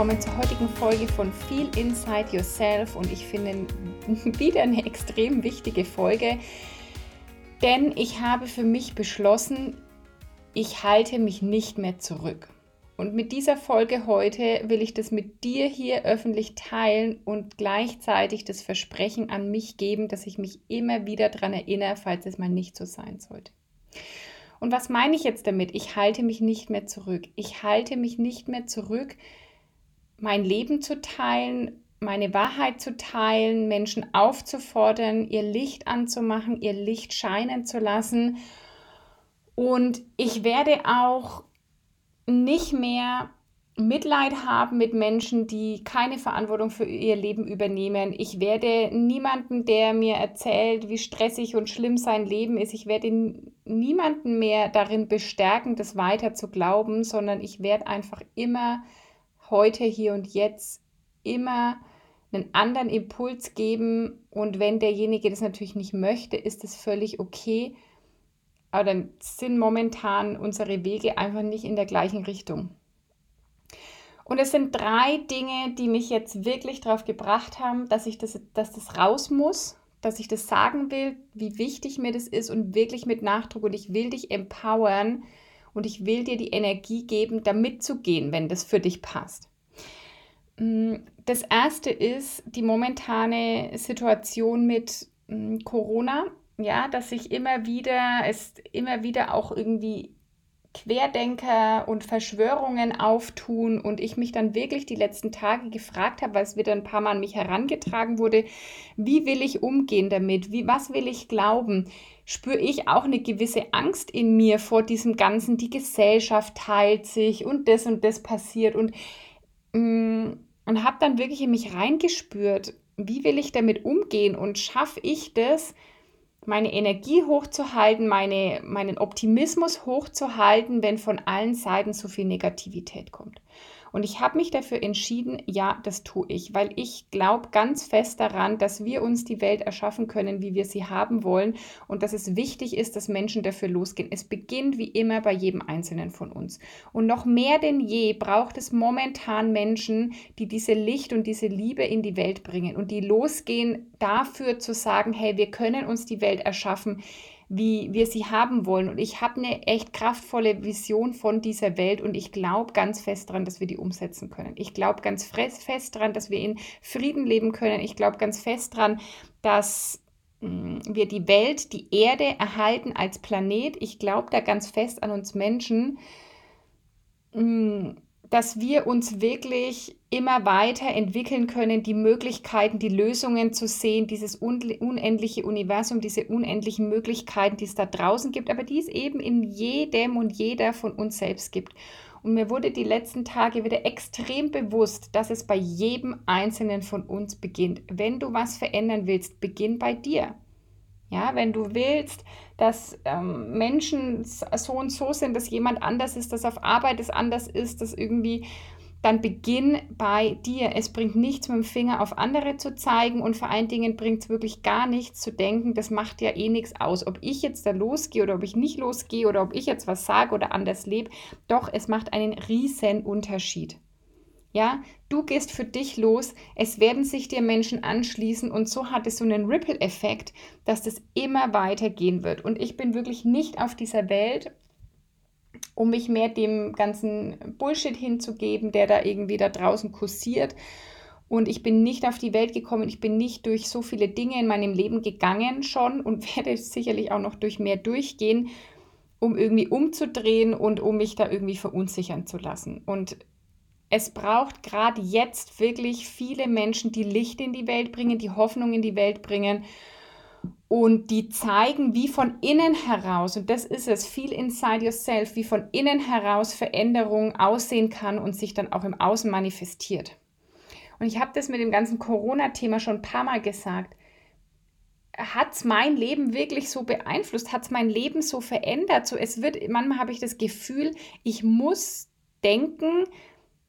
Willkommen zur heutigen Folge von Feel Inside Yourself und ich finde wieder eine extrem wichtige Folge, denn ich habe für mich beschlossen, ich halte mich nicht mehr zurück. Und mit dieser Folge heute will ich das mit dir hier öffentlich teilen und gleichzeitig das Versprechen an mich geben, dass ich mich immer wieder daran erinnere, falls es mal nicht so sein sollte. Und was meine ich jetzt damit? Ich halte mich nicht mehr zurück. Ich halte mich nicht mehr zurück, mein Leben zu teilen, meine Wahrheit zu teilen, Menschen aufzufordern, ihr Licht anzumachen, ihr Licht scheinen zu lassen. Und ich werde auch nicht mehr Mitleid haben mit Menschen, die keine Verantwortung für ihr Leben übernehmen. Ich werde niemanden, der mir erzählt, wie stressig und schlimm sein Leben ist, ich werde niemanden mehr darin bestärken, das weiter zu glauben, sondern ich werde einfach immer heute, hier und jetzt, immer einen anderen Impuls geben und wenn derjenige das natürlich nicht möchte, ist es völlig okay. Aber dann sind momentan unsere Wege einfach nicht in der gleichen Richtung. Und es sind drei Dinge, die mich jetzt wirklich darauf gebracht haben, dass ich das, dass das raus muss, dass ich das sagen will, wie wichtig mir das ist und wirklich mit Nachdruck. Und ich will dich empowern und ich will dir die Energie geben, da mitzugehen, wenn das für dich passt. Mm, das erste ist die momentane Situation mit mm, Corona. Ja, dass sich immer wieder, es immer wieder auch irgendwie Querdenker und Verschwörungen auftun und ich mich dann wirklich die letzten Tage gefragt habe, weil es wieder ein paar Mal an mich herangetragen wurde, wie will ich umgehen damit? Wie, was will ich glauben? Spüre ich auch eine gewisse Angst in mir vor diesem Ganzen, die Gesellschaft teilt sich und das und das passiert und mm, und habe dann wirklich in mich reingespürt, wie will ich damit umgehen und schaffe ich das, meine Energie hochzuhalten, meine, meinen Optimismus hochzuhalten, wenn von allen Seiten so viel Negativität kommt. Und ich habe mich dafür entschieden, ja, das tue ich, weil ich glaube ganz fest daran, dass wir uns die Welt erschaffen können, wie wir sie haben wollen und dass es wichtig ist, dass Menschen dafür losgehen. Es beginnt wie immer bei jedem Einzelnen von uns. Und noch mehr denn je braucht es momentan Menschen, die diese Licht und diese Liebe in die Welt bringen und die losgehen dafür zu sagen, hey, wir können uns die Welt erschaffen wie wir sie haben wollen. Und ich habe eine echt kraftvolle Vision von dieser Welt und ich glaube ganz fest daran, dass wir die umsetzen können. Ich glaube ganz fest daran, dass wir in Frieden leben können. Ich glaube ganz fest daran, dass mm, wir die Welt, die Erde erhalten als Planet. Ich glaube da ganz fest an uns Menschen. Mm, dass wir uns wirklich immer weiter entwickeln können, die Möglichkeiten, die Lösungen zu sehen, dieses unendliche Universum, diese unendlichen Möglichkeiten, die es da draußen gibt, aber die es eben in jedem und jeder von uns selbst gibt. Und mir wurde die letzten Tage wieder extrem bewusst, dass es bei jedem Einzelnen von uns beginnt. Wenn du was verändern willst, beginn bei dir. Ja, wenn du willst, dass ähm, Menschen so und so sind, dass jemand anders ist, dass auf Arbeit es anders ist, dass irgendwie, dann beginn bei dir. Es bringt nichts, mit dem Finger auf andere zu zeigen und vor allen Dingen bringt es wirklich gar nichts zu denken, das macht ja eh nichts aus. Ob ich jetzt da losgehe oder ob ich nicht losgehe oder ob ich jetzt was sage oder anders lebe, doch es macht einen riesen Unterschied. Ja, du gehst für dich los, es werden sich dir Menschen anschließen und so hat es so einen Ripple-Effekt, dass das immer weitergehen wird. Und ich bin wirklich nicht auf dieser Welt, um mich mehr dem ganzen Bullshit hinzugeben, der da irgendwie da draußen kursiert. Und ich bin nicht auf die Welt gekommen, ich bin nicht durch so viele Dinge in meinem Leben gegangen schon und werde sicherlich auch noch durch mehr durchgehen, um irgendwie umzudrehen und um mich da irgendwie verunsichern zu lassen. Und es braucht gerade jetzt wirklich viele Menschen, die Licht in die Welt bringen, die Hoffnung in die Welt bringen und die zeigen, wie von innen heraus, und das ist es, viel inside yourself, wie von innen heraus Veränderung aussehen kann und sich dann auch im Außen manifestiert. Und ich habe das mit dem ganzen Corona-Thema schon ein paar Mal gesagt. hat es mein Leben wirklich so beeinflusst? Hat es mein Leben so verändert? So, es wird, manchmal habe ich das Gefühl, ich muss denken,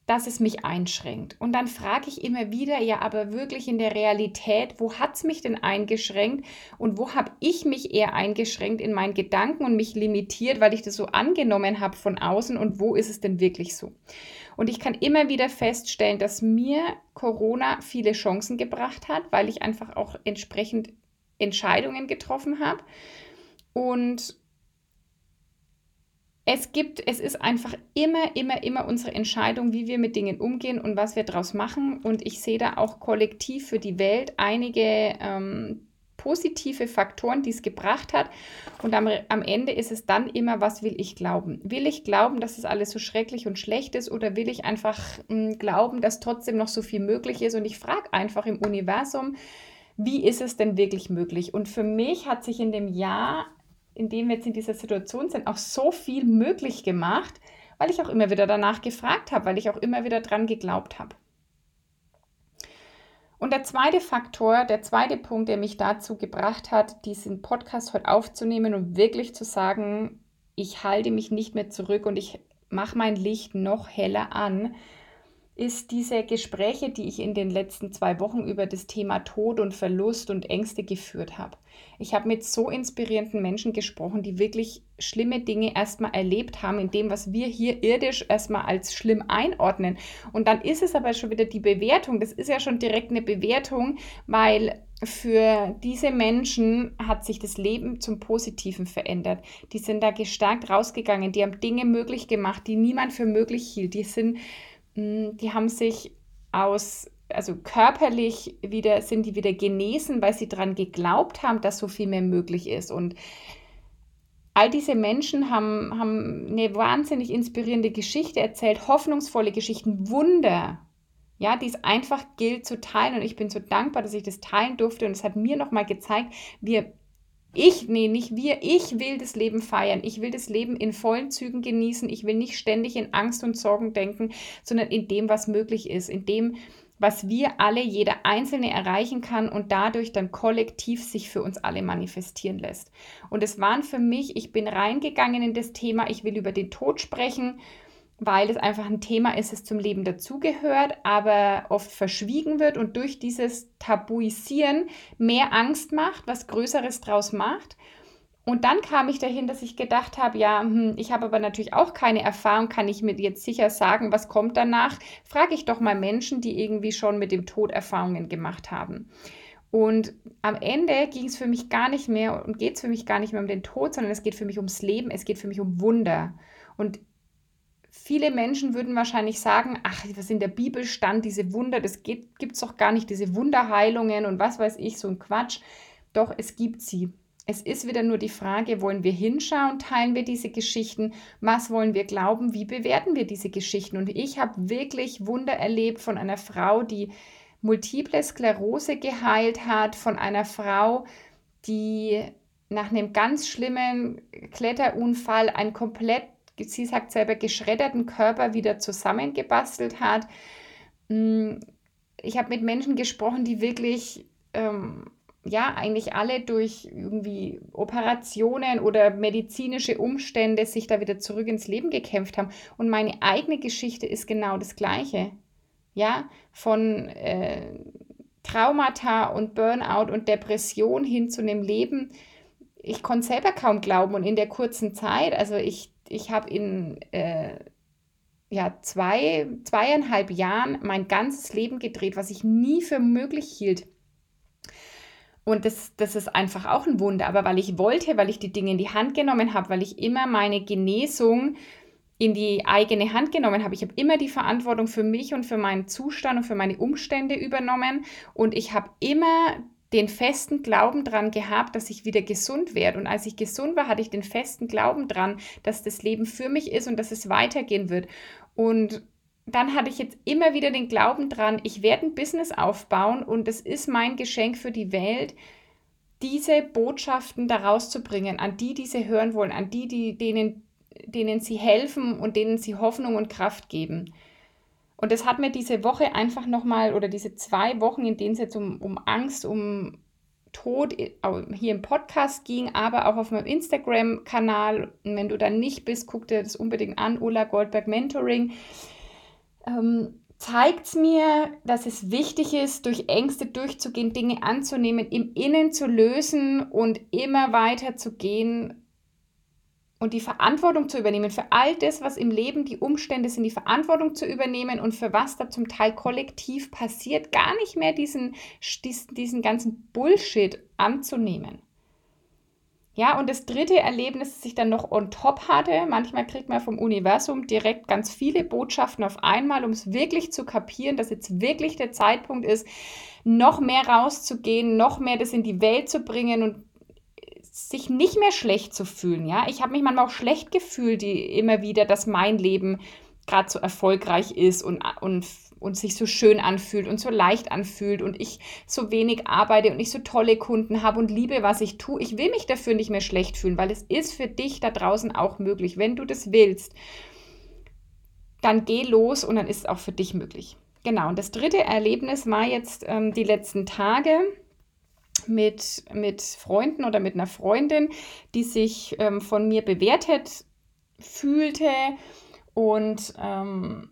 dass es mich einschränkt. Und dann frage ich immer wieder, ja, aber wirklich in der Realität, wo hat es mich denn eingeschränkt und wo habe ich mich eher eingeschränkt in meinen Gedanken und mich limitiert, weil ich das so angenommen habe von außen und wo ist es denn wirklich so? Und ich kann immer wieder feststellen, dass mir Corona viele Chancen gebracht hat, weil ich einfach auch entsprechend Entscheidungen getroffen habe. Und es gibt, es ist einfach immer, immer, immer unsere Entscheidung, wie wir mit Dingen umgehen und was wir daraus machen. Und ich sehe da auch kollektiv für die Welt einige ähm, positive Faktoren, die es gebracht hat. Und am, am Ende ist es dann immer, was will ich glauben? Will ich glauben, dass es alles so schrecklich und schlecht ist oder will ich einfach mh, hm, glauben, dass trotzdem noch so viel möglich ist? Und ich frage einfach im Universum, wie ist es denn wirklich möglich? Und für mich hat sich in dem Jahr in dem wir jetzt in dieser Situation sind, auch so viel möglich gemacht, weil ich auch immer wieder danach gefragt habe, weil ich auch immer wieder dran geglaubt habe. Und der zweite Faktor, der zweite Punkt, der mich dazu gebracht hat, diesen Podcast heute aufzunehmen und wirklich zu sagen, ich halte mich nicht mehr zurück und ich mache mein Licht noch heller an, ist diese Gespräche, die ich in den letzten zwei Wochen über das Thema Tod und Verlust und Ängste geführt habe. Ich habe mit so inspirierenden Menschen gesprochen, die wirklich schlimme Dinge erstmal erlebt haben, in dem, was wir hier irdisch erstmal als schlimm einordnen. Und dann ist es aber schon wieder die Bewertung. Das ist ja schon direkt eine Bewertung, weil für diese Menschen hat sich das Leben zum Positiven verändert. Die sind da gestärkt rausgegangen, die haben Dinge möglich gemacht, die niemand für möglich hielt. Die sind die haben sich aus, also körperlich wieder, sind die wieder genesen, weil sie daran geglaubt haben, dass so viel mehr möglich ist. Und all diese Menschen haben, haben eine wahnsinnig inspirierende Geschichte erzählt, hoffnungsvolle Geschichten, Wunder, ja, die es einfach gilt zu teilen. Und ich bin so dankbar, dass ich das teilen durfte. Und es hat mir nochmal gezeigt, wir ich, nee, nicht wir, ich will das Leben feiern. Ich will das Leben in vollen Zügen genießen. Ich will nicht ständig in Angst und Sorgen denken, sondern in dem, was möglich ist, in dem, was wir alle, jeder Einzelne erreichen kann und dadurch dann kollektiv sich für uns alle manifestieren lässt. Und es waren für mich, ich bin reingegangen in das Thema, ich will über den Tod sprechen weil es einfach ein Thema ist, das zum Leben dazugehört, aber oft verschwiegen wird und durch dieses Tabuisieren mehr Angst macht, was Größeres draus macht. Und dann kam ich dahin, dass ich gedacht habe, ja, hm, ich habe aber natürlich auch keine Erfahrung, kann ich mir jetzt sicher sagen, was kommt danach? Frage ich doch mal Menschen, die irgendwie schon mit dem Tod Erfahrungen gemacht haben. Und am Ende ging es für mich gar nicht mehr und geht es für mich gar nicht mehr um den Tod, sondern es geht für mich ums Leben, es geht für mich um Wunder. Und Viele Menschen würden wahrscheinlich sagen, ach, was in der Bibel stand, diese Wunder, das gibt es doch gar nicht, diese Wunderheilungen und was weiß ich, so ein Quatsch. Doch, es gibt sie. Es ist wieder nur die Frage, wollen wir hinschauen, teilen wir diese Geschichten, was wollen wir glauben, wie bewerten wir diese Geschichten. Und ich habe wirklich Wunder erlebt von einer Frau, die multiple Sklerose geheilt hat, von einer Frau, die nach einem ganz schlimmen Kletterunfall ein komplett sie sagt selber, geschredderten Körper wieder zusammengebastelt hat. Mm, ich habe mit Menschen gesprochen, die wirklich, ähm, ja, eigentlich alle durch irgendwie Operationen oder medizinische Umstände sich da wieder zurück ins Leben gekämpft haben. Und meine eigene Geschichte ist genau das Gleiche. Ja, von äh, Traumata und Burnout und Depression hin zu einem Leben. Ich konnte selber kaum glauben und in der kurzen Zeit, also ich ich habe in äh, ja, zwei, zweieinhalb Jahren mein ganzes Leben gedreht, was ich nie für möglich hielt. Und das, das ist einfach auch ein Wunder. Aber weil ich wollte, weil ich die Dinge in die Hand genommen habe, weil ich immer meine Genesung in die eigene Hand genommen habe. Ich habe immer die Verantwortung für mich und für meinen Zustand und für meine Umstände übernommen. Und ich habe immer den festen Glauben dran gehabt, dass ich wieder gesund werde. Und als ich gesund war, hatte ich den festen Glauben dran, dass das Leben für mich ist und dass es weitergehen wird. Und dann hatte ich jetzt immer wieder den Glauben dran, ich werde ein Business aufbauen und es ist mein Geschenk für die Welt, diese Botschaften daraus zu bringen, an die, die sie hören wollen, an die, die denen, denen sie helfen und denen sie Hoffnung und Kraft geben. Und das hat mir diese Woche einfach nochmal, oder diese zwei Wochen, in denen es jetzt um, um Angst, um Tod hier im Podcast ging, aber auch auf meinem Instagram-Kanal. Wenn du da nicht bist, guck dir das unbedingt an, Ulla Goldberg Mentoring. Ähm, zeigt es mir, dass es wichtig ist, durch Ängste durchzugehen, Dinge anzunehmen, im Innen zu lösen und immer weiter zu gehen und die Verantwortung zu übernehmen für all das, was im Leben die Umstände sind, die Verantwortung zu übernehmen und für was da zum Teil kollektiv passiert, gar nicht mehr diesen, diesen, ganzen Bullshit anzunehmen. Ja, und das dritte Erlebnis, das ich dann noch on top hatte, manchmal kriegt man vom Universum direkt ganz viele Botschaften auf einmal, um es wirklich zu kapieren, dass jetzt wirklich der Zeitpunkt ist, noch mehr rauszugehen, noch mehr das in die Welt zu bringen und sich nicht mehr schlecht zu fühlen. Ja, ich habe mich manchmal auch schlecht gefühlt, die, immer wieder, dass mein Leben gerade so erfolgreich ist und, und, und sich so schön anfühlt und so leicht anfühlt und ich so wenig arbeite und ich so tolle Kunden habe und liebe, was ich tue. Ich will mich dafür nicht mehr schlecht fühlen, weil es ist für dich da draußen auch möglich. Wenn du das willst, dann geh los und dann ist es auch für dich möglich. Genau, und das dritte Erlebnis war jetzt ähm, die letzten Tage mit, mit Freunden oder mit einer Freundin, die sich ähm, von mir bewertet fühlte. Und, ähm,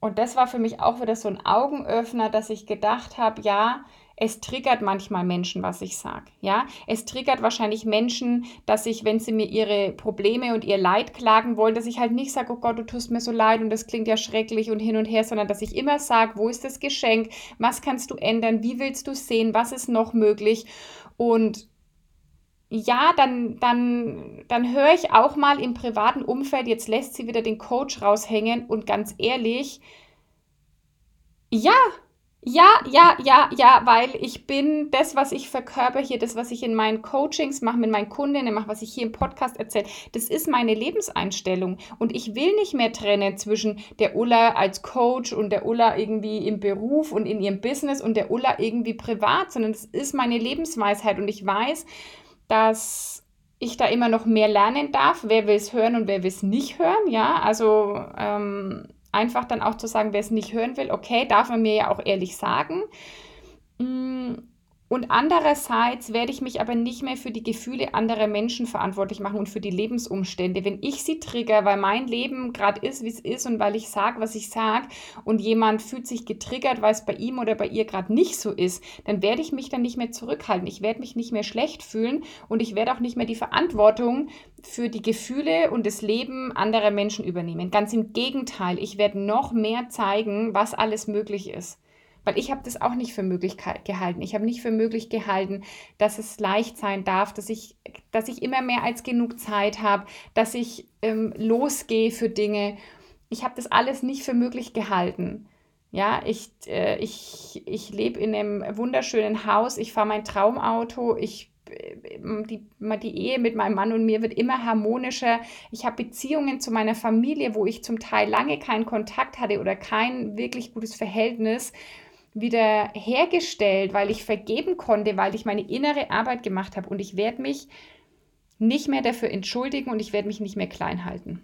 und das war für mich auch wieder so ein Augenöffner, dass ich gedacht habe, ja, es triggert manchmal Menschen, was ich sage. Ja, es triggert wahrscheinlich Menschen, dass ich, wenn sie mir ihre Probleme und ihr Leid klagen wollen, dass ich halt nicht sage, oh Gott, du tust mir so leid und das klingt ja schrecklich und hin und her, sondern dass ich immer sage, wo ist das Geschenk? Was kannst du ändern? Wie willst du sehen? Was ist noch möglich? Und ja, dann, dann, dann höre ich auch mal im privaten Umfeld, jetzt lässt sie wieder den Coach raushängen und ganz ehrlich, ja, ja, ja, ja, ja, weil ich bin das, was ich verkörper hier, das, was ich in meinen Coachings mache, mit meinen Kundinnen mache, was ich hier im Podcast erzähle, das ist meine Lebenseinstellung. Und ich will nicht mehr trennen zwischen der Ulla als Coach und der Ulla irgendwie im Beruf und in ihrem Business und der Ulla irgendwie privat, sondern das ist meine Lebensweisheit. Und ich weiß, dass ich da immer noch mehr lernen darf. Wer will es hören und wer will es nicht hören? Ja, also. Ähm, einfach dann auch zu sagen, wer es nicht hören will, okay, darf man mir ja auch ehrlich sagen. Und andererseits werde ich mich aber nicht mehr für die Gefühle anderer Menschen verantwortlich machen und für die Lebensumstände. Wenn ich sie trigger, weil mein Leben gerade ist, wie es ist und weil ich sage, was ich sage und jemand fühlt sich getriggert, weil es bei ihm oder bei ihr gerade nicht so ist, dann werde ich mich dann nicht mehr zurückhalten. Ich werde mich nicht mehr schlecht fühlen und ich werde auch nicht mehr die Verantwortung für die Gefühle und das Leben anderer Menschen übernehmen. Ganz im Gegenteil, ich werde noch mehr zeigen, was alles möglich ist. Weil ich habe das auch nicht für möglich gehalten. Ich habe nicht für möglich gehalten, dass es leicht sein darf, dass ich, dass ich immer mehr als genug Zeit habe, dass ich ähm, losgehe für Dinge. Ich habe das alles nicht für möglich gehalten. Ja, ich, äh, ich, ich lebe in einem wunderschönen Haus, ich fahre mein Traumauto, ich äh, die, die Ehe mit meinem Mann und mir wird immer harmonischer. Ich habe Beziehungen zu meiner Familie, wo ich zum Teil lange keinen Kontakt hatte oder kein wirklich gutes Verhältnis wieder hergestellt, weil ich vergeben konnte, weil ich meine innere Arbeit gemacht habe. Und ich werde mich nicht mehr dafür entschuldigen und ich werde mich nicht mehr klein halten.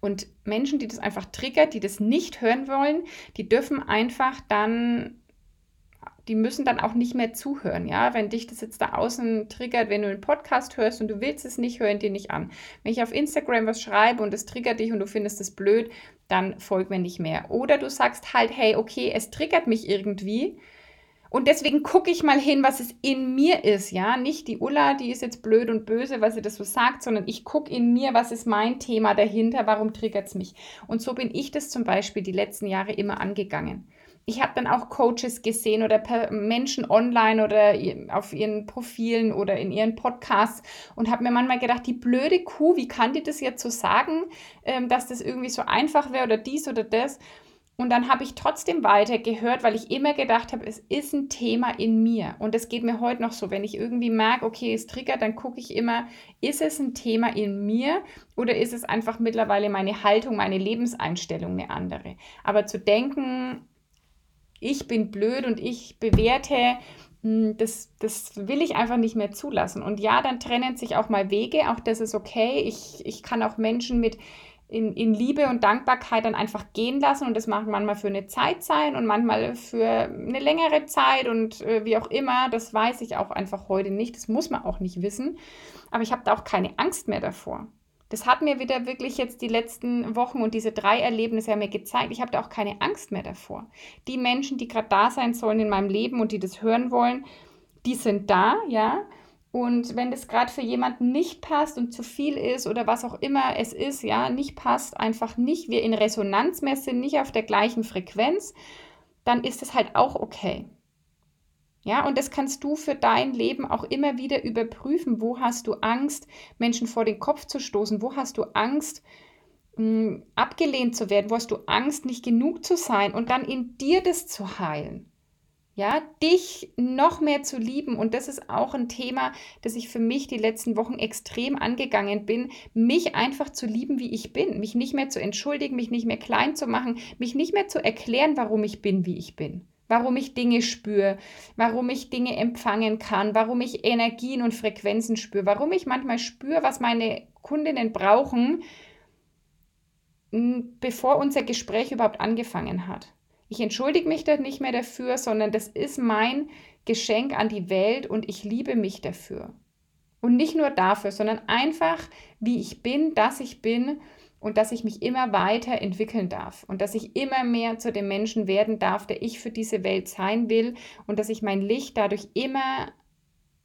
Und Menschen, die das einfach triggert, die das nicht hören wollen, die dürfen einfach dann die müssen dann auch nicht mehr zuhören, ja. Wenn dich das jetzt da außen triggert, wenn du einen Podcast hörst und du willst es nicht, hören dir nicht an. Wenn ich auf Instagram was schreibe und es triggert dich und du findest es blöd, dann folg mir nicht mehr. Oder du sagst halt, hey, okay, es triggert mich irgendwie. Und deswegen gucke ich mal hin, was es in mir ist, ja. Nicht die Ulla, die ist jetzt blöd und böse, weil sie das so sagt, sondern ich gucke in mir, was ist mein Thema dahinter, warum triggert es mich. Und so bin ich das zum Beispiel die letzten Jahre immer angegangen ich habe dann auch Coaches gesehen oder Menschen online oder auf ihren Profilen oder in ihren Podcasts und habe mir manchmal gedacht, die blöde Kuh, wie kann die das jetzt so sagen, ähm, dass das irgendwie so einfach wäre oder dies oder das. Und dann habe ich trotzdem weiter gehört, weil ich immer gedacht habe, es ist ein Thema in mir. Und das geht mir heute noch so. Wenn ich irgendwie merke, okay, es triggert, dann gucke ich immer, ist es ein Thema in mir oder ist es einfach mittlerweile meine Haltung, meine Lebenseinstellung eine andere. Aber zu denken, ich bin blöd und ich bewerte, hm, das, das will ich einfach nicht mehr zulassen. Und ja, dann trennen sich auch mal Wege, auch das ist okay. Ich, ich kann auch Menschen mit in, in Liebe und Dankbarkeit dann einfach gehen lassen und das mag manchmal für eine Zeit sein und manchmal für eine längere Zeit und äh, wie auch immer, das weiß ich auch einfach heute nicht, das muss man auch nicht wissen, aber ich habe da auch keine Angst mehr davor. Das hat mir wieder wirklich jetzt die letzten Wochen und diese drei Erlebnisse haben mir gezeigt, ich habe da auch keine Angst mehr davor. Die Menschen, die gerade da sein sollen in meinem Leben und die das hören wollen, die sind da, ja, und wenn das gerade für jemanden nicht passt und zu viel ist oder was auch immer es ist, ja, nicht passt, einfach nicht, wir in Resonanz mehr sind, nicht auf der gleichen Frequenz, dann ist es halt auch okay. Ja, und das kannst du für dein Leben auch immer wieder überprüfen. Wo hast du Angst, Menschen vor den Kopf zu stoßen? Wo hast du Angst, mh, hm, abgelehnt zu werden? Wo hast du Angst, nicht genug zu sein? Und dann in dir das zu heilen ja, dich noch mehr zu lieben. Und das ist auch ein Thema, das ich für mich die letzten Wochen extrem angegangen bin, mich einfach zu lieben, wie ich bin, mich nicht mehr zu entschuldigen, mich nicht mehr klein zu machen, mich nicht mehr zu erklären, warum ich bin, wie ich bin. Warum ich Dinge spüre, warum ich Dinge empfangen kann, warum ich Energien und Frequenzen spüre, warum ich manchmal spüre, was meine Kundinnen brauchen, bevor unser Gespräch überhaupt angefangen hat. Ich entschuldige mich da nicht mehr dafür, sondern das ist mein Geschenk an die Welt und ich liebe mich dafür. Und nicht nur dafür, sondern einfach, wie ich bin, dass ich bin und dass ich mich immer weiter entwickeln darf und dass ich immer mehr zu dem Menschen werden darf, der ich für diese Welt sein will und dass ich mein Licht dadurch immer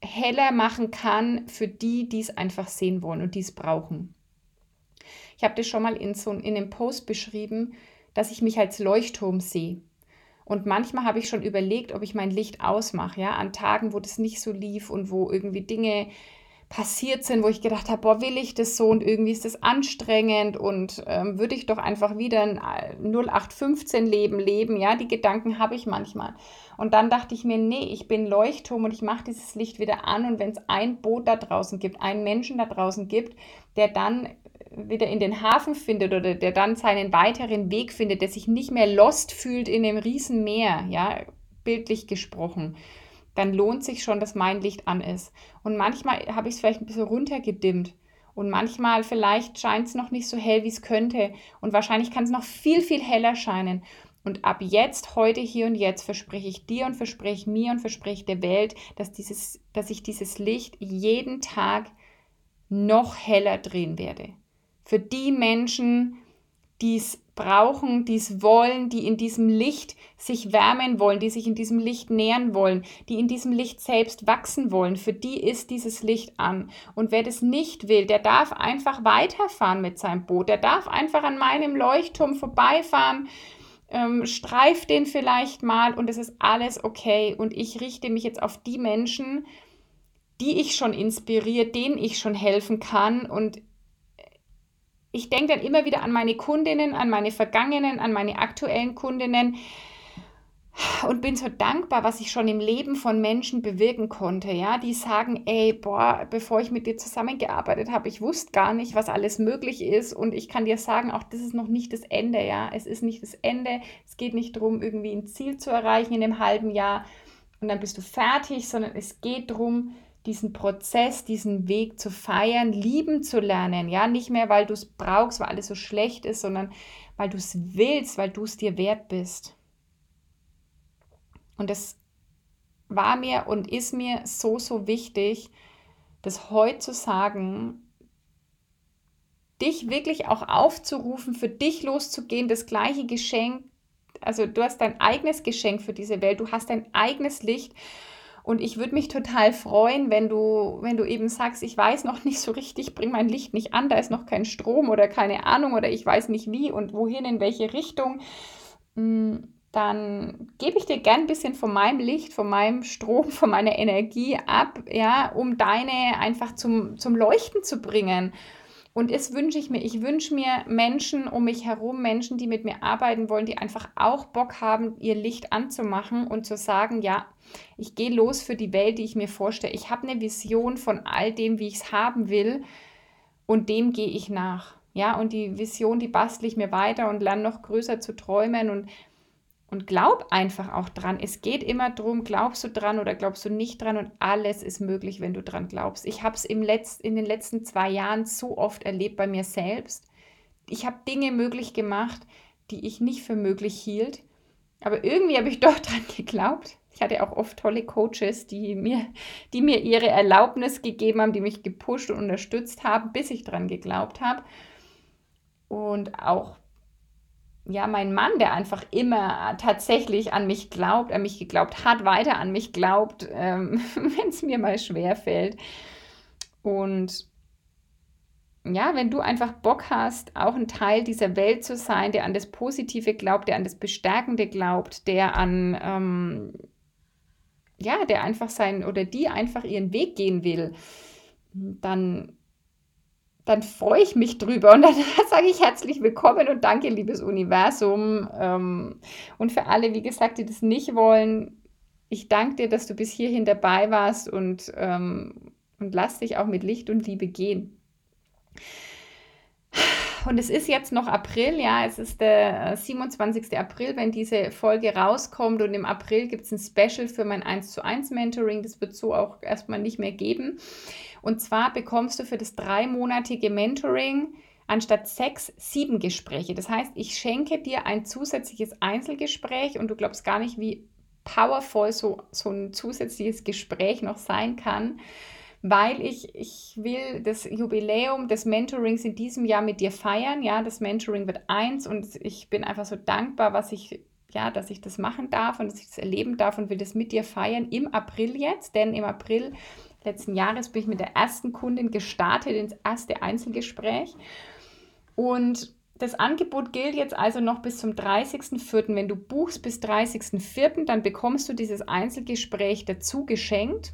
heller machen kann für die, die es einfach sehen wollen und die es brauchen. Ich habe das schon mal in so in einem Post beschrieben, dass ich mich als Leuchtturm sehe. Und manchmal habe ich schon überlegt, ob ich mein Licht ausmache, ja, an Tagen, wo das nicht so lief und wo irgendwie Dinge passiert sind, wo ich gedacht habe, boah, will ich das so und irgendwie ist das anstrengend und ähm, würde ich doch einfach wieder ein 0815 Leben leben, ja, die Gedanken habe ich manchmal. Und dann dachte ich mir, nee, ich bin Leuchtturm und ich mache dieses Licht wieder an und wenn es ein Boot da draußen gibt, einen Menschen da draußen gibt, der dann wieder in den Hafen findet oder der dann seinen weiteren Weg findet, der sich nicht mehr lost fühlt in dem Riesenmeer, ja, bildlich gesprochen, dann lohnt sich schon, dass mein Licht an ist. Und manchmal habe ich es vielleicht ein bisschen runtergedimmt. Und manchmal vielleicht scheint es noch nicht so hell, wie es könnte. Und wahrscheinlich kann es noch viel, viel heller scheinen. Und ab jetzt, heute, hier und jetzt verspreche ich dir und verspreche mir und verspreche der Welt, dass, dieses, dass ich dieses Licht jeden Tag noch heller drehen werde für die Menschen, die es brauchen, die es wollen, die in diesem Licht sich wärmen wollen, die sich in diesem Licht nähern wollen, die in diesem Licht selbst wachsen wollen. Für die ist dieses Licht an. Und wer das nicht will, der darf einfach weiterfahren mit seinem Boot. Der darf einfach an meinem Leuchtturm vorbeifahren, ähm, streift den vielleicht mal und es ist alles okay. Und ich richte mich jetzt auf die Menschen, die ich schon inspiriere, denen ich schon helfen kann. Und ich denke dann immer wieder an meine Kundinnen, an meine vergangenen, an meine aktuellen Kundinnen und bin so dankbar, was ich schon im Leben von Menschen bewirken konnte, ja, die sagen, ey, boah, bevor ich mit dir zusammengearbeitet habe, ich wusste gar nicht, was alles möglich ist. Und ich kann dir sagen, auch das ist noch nicht das Ende, ja, es ist nicht das Ende, es geht nicht darum, irgendwie ein Ziel zu erreichen in einem halben Jahr und dann bist du fertig, sondern es geht darum, diesen Prozess, diesen Weg zu feiern, lieben zu lernen. Ja, nicht mehr, weil du es brauchst, weil alles so schlecht ist, sondern weil du es willst, weil du es dir wert bist. Und das war mir und ist mir so, so wichtig, das heute zu sagen, dich wirklich auch aufzurufen, für dich loszugehen, das gleiche Geschenk. Also du hast dein eigenes Geschenk für diese Welt, du hast dein eigenes Licht und ich würde mich total freuen, wenn du, wenn du eben sagst, ich weiß noch nicht so richtig, bring mein Licht nicht an, da ist noch kein Strom oder keine Ahnung oder ich weiß nicht wie und wohin, in welche Richtung. Mm, dann gebe ich dir gern ein bisschen von meinem Licht, von meinem Strom, von meiner Energie ab, ja, um deine einfach zum, zum Leuchten zu bringen. Und das wünsche ich mir. Ich wünsche mir Menschen um mich herum, Menschen, die mit mir arbeiten wollen, die einfach auch Bock haben, ihr Licht anzumachen und zu sagen, ja, ich gehe los für die Welt, die ich mir vorstelle. Ich habe eine Vision von all dem, wie ich es haben will und dem gehe ich nach. Ja, und die Vision, die bastle ich mir weiter und lerne noch größer zu träumen und und glaub einfach auch dran. Es geht immer darum, glaubst du dran oder glaubst du nicht dran und alles ist möglich, wenn du dran glaubst. Ich habe es in den letzten zwei Jahren so oft erlebt bei mir selbst. ich habe Dinge möglich gemacht, die ich nicht für möglich hielt. Aber irgendwie habe ich doch dran geglaubt. Ich hatte auch oft tolle Coaches, die mir, die mir ihre Erlaubnis gegeben haben, die mich gepusht und unterstützt haben, bis ich dran geglaubt habe. Und auch ja, mein Mann, der einfach immer tatsächlich an mich glaubt, an mich geglaubt hat, weiter an mich glaubt, ähm, wenn es mir mal schwer fällt. Und ja, wenn du einfach Bock hast, auch ein Teil dieser Welt zu sein, der an das Positive glaubt, der an das Bestärkende glaubt, der an, ähm, ja, der einfach sein oder die einfach ihren Weg gehen will, dann, dann freue ich mich drüber und dann sage ich herzlich willkommen und danke, liebes Universum. Ähm, und für alle, wie gesagt, die das nicht wollen, ich danke dir, dass du bis hierhin dabei warst und, ähm, und lass dich auch mit Licht und Liebe gehen. Und es ist jetzt noch April, ja, es ist der 27. Äh, April, wenn diese Folge rauskommt. Und im April gibt es ein Special für mein 1 zu 1 Mentoring. Das wird so auch erstmal nicht mehr geben. Und zwar bekommst du für das dreimonatige Mentoring anstatt sechs, sieben Gespräche. Das heißt, ich schenke dir ein zusätzliches Einzelgespräch und du glaubst gar nicht, wie powerful so, so ein zusätzliches Gespräch noch sein kann weil ich, ich will das Jubiläum des Mentorings in diesem Jahr mit dir feiern. Ja, das Mentoring wird eins und ich bin einfach so dankbar, was ich, ja, dass ich das machen darf und dass ich das erleben darf und will das mit dir feiern im April jetzt, denn im April letzten Jahres bin ich mit der ersten Kundin gestartet ins erste Einzelgespräch und das Angebot gilt jetzt also noch bis zum 30.04. Wenn du buchst bis 30.04., dann bekommst du dieses Einzelgespräch dazu geschenkt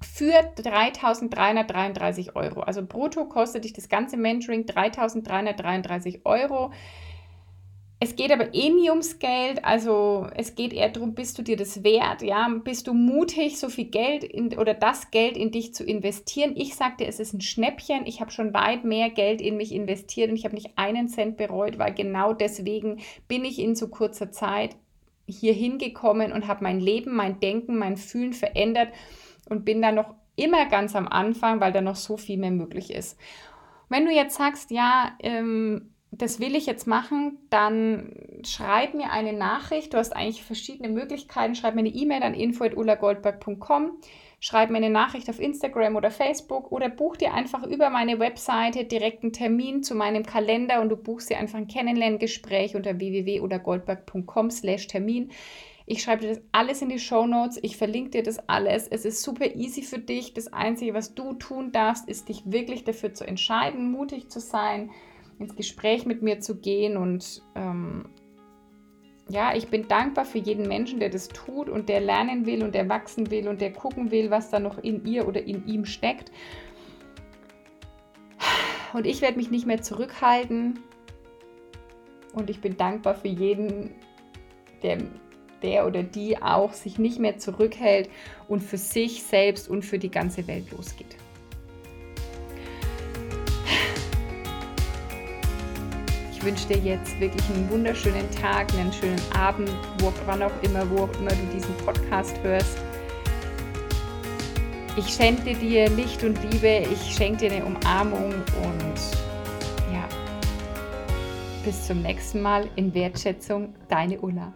für 3.333 Euro. Also brutto kostet dich das ganze Mentoring 3.333 Euro. Es geht aber eh nie ums Geld, also es geht eher darum, bist du dir das wert, ja, bist du mutig, so viel Geld in, oder das Geld in dich zu investieren. Ich sagte, es ist ein Schnäppchen, ich habe schon weit mehr Geld in mich investiert und ich habe nicht einen Cent bereut, weil genau deswegen bin ich in so kurzer Zeit hier hingekommen und habe mein Leben, mein Denken, mein Fühlen verändert und bin da noch immer ganz am Anfang, weil da noch so viel mehr möglich ist. Wenn du jetzt sagst, ja, ähm, das will ich jetzt machen, dann schreib mir eine Nachricht. Du hast eigentlich verschiedene Möglichkeiten. Schreib mir eine E-Mail an info.ulagoldberg.com. Schreib mir eine Nachricht auf Instagram oder Facebook oder buch dir einfach über meine Webseite direkt einen Termin zu meinem Kalender und du buchst dir einfach ein Kennenlerngespräch unter www.ulagoldberg.com slash Termin. Ich schreibe dir das alles in die Show Notes. Ich verlinke dir das alles. Es ist super easy für dich. Das Einzige, was du tun darfst, ist dich wirklich dafür zu entscheiden, mutig zu sein, ins Gespräch mit mir zu gehen. Und ähm, ja, ich bin dankbar für jeden Menschen, der das tut und der lernen will und der wachsen will und der gucken will, was da noch in ihr oder in ihm steckt. Und ich werde mich nicht mehr zurückhalten. Und ich bin dankbar für jeden, der der oder die auch sich nicht mehr zurückhält und für sich selbst und für die ganze Welt losgeht. Ich wünsche dir jetzt wirklich einen wunderschönen Tag, einen schönen Abend, wo, wann auch immer, wo auch immer du diesen Podcast hörst. Ich schenke dir Licht und Liebe, ich schenke dir eine Umarmung und ja, bis zum nächsten Mal in Wertschätzung, deine Ulla.